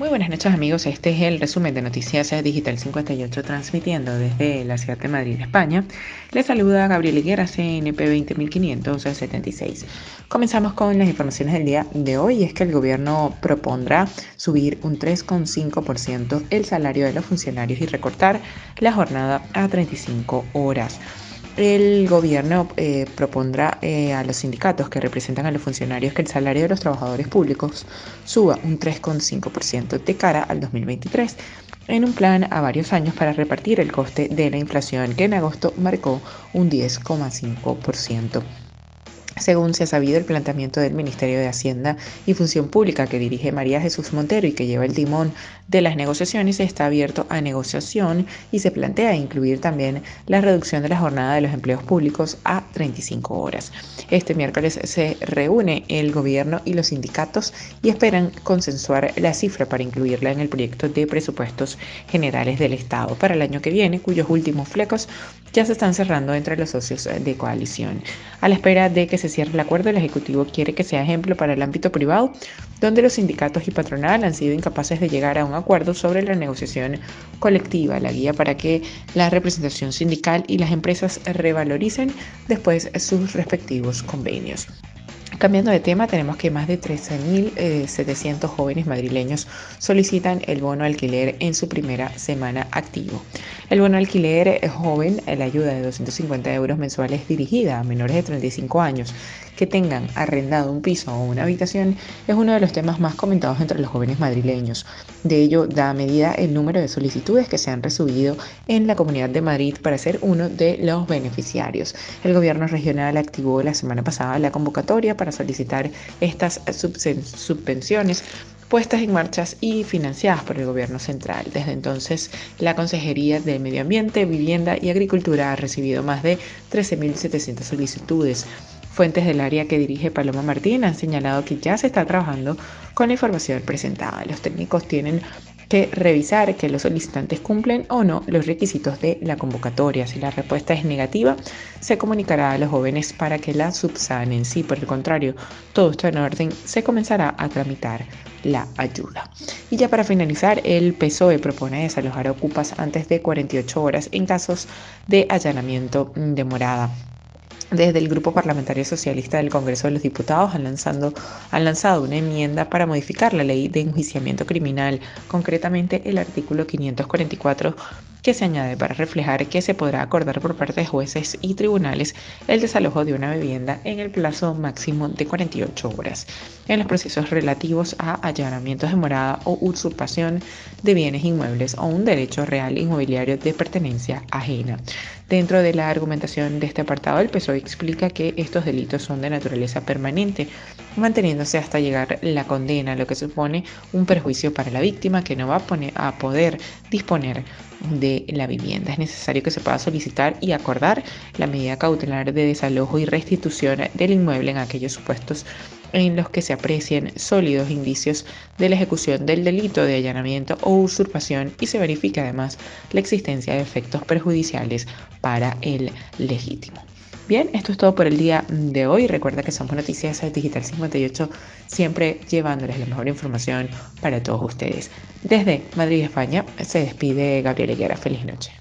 Muy buenas noches amigos, este es el resumen de Noticias Digital 58 transmitiendo desde la ciudad de Madrid, España. Les saluda Gabriel Higuera, CNP 20576. Comenzamos con las informaciones del día de hoy, es que el gobierno propondrá subir un 3,5% el salario de los funcionarios y recortar la jornada a 35 horas el gobierno eh, propondrá eh, a los sindicatos que representan a los funcionarios que el salario de los trabajadores públicos suba un 3,5% de cara al 2023 en un plan a varios años para repartir el coste de la inflación que en agosto marcó un 10,5%. Según se ha sabido, el planteamiento del Ministerio de Hacienda y Función Pública que dirige María Jesús Montero y que lleva el timón de las negociaciones está abierto a negociación y se plantea incluir también la reducción de la jornada de los empleos públicos a 35 horas. Este miércoles se reúne el gobierno y los sindicatos y esperan consensuar la cifra para incluirla en el proyecto de presupuestos generales del Estado para el año que viene, cuyos últimos flecos ya se están cerrando entre los socios de coalición. A la espera de que se cierre el acuerdo, el Ejecutivo quiere que sea ejemplo para el ámbito privado, donde los sindicatos y patronal han sido incapaces de llegar a un acuerdo sobre la negociación colectiva, la guía para que la representación sindical y las empresas revaloricen después sus respectivos convenios. Cambiando de tema, tenemos que más de 13.700 eh, jóvenes madrileños solicitan el bono alquiler en su primera semana activo. El bono alquiler joven, la ayuda de 250 euros mensuales dirigida a menores de 35 años que tengan arrendado un piso o una habitación, es uno de los temas más comentados entre los jóvenes madrileños. De ello da medida el número de solicitudes que se han recibido en la Comunidad de Madrid para ser uno de los beneficiarios. El gobierno regional activó la semana pasada la convocatoria para solicitar estas subvenciones puestas en marcha y financiadas por el gobierno central. Desde entonces, la Consejería de Medio Ambiente, Vivienda y Agricultura ha recibido más de 13.700 solicitudes. Fuentes del área que dirige Paloma Martín han señalado que ya se está trabajando con la información presentada. Los técnicos tienen que revisar que los solicitantes cumplen o no los requisitos de la convocatoria. Si la respuesta es negativa, se comunicará a los jóvenes para que la subsanen. Si por el contrario todo está en orden, se comenzará a tramitar la ayuda. Y ya para finalizar, el PSOE propone desalojar ocupas antes de 48 horas en casos de allanamiento de morada. Desde el Grupo Parlamentario Socialista del Congreso de los Diputados han, lanzando, han lanzado una enmienda para modificar la ley de enjuiciamiento criminal, concretamente el artículo 544 que se añade para reflejar que se podrá acordar por parte de jueces y tribunales el desalojo de una vivienda en el plazo máximo de 48 horas en los procesos relativos a allanamientos de morada o usurpación de bienes inmuebles o un derecho real inmobiliario de pertenencia ajena. Dentro de la argumentación de este apartado, el PSOE explica que estos delitos son de naturaleza permanente, manteniéndose hasta llegar la condena, lo que supone un perjuicio para la víctima que no va a, a poder disponer de la vivienda. Es necesario que se pueda solicitar y acordar la medida cautelar de desalojo y restitución del inmueble en aquellos supuestos en los que se aprecien sólidos indicios de la ejecución del delito de allanamiento o usurpación y se verifique además la existencia de efectos perjudiciales para el legítimo. Bien, esto es todo por el día de hoy. Recuerda que somos Noticias Digital 58, siempre llevándoles la mejor información para todos ustedes. Desde Madrid, España, se despide Gabriel Higuera. Feliz noche.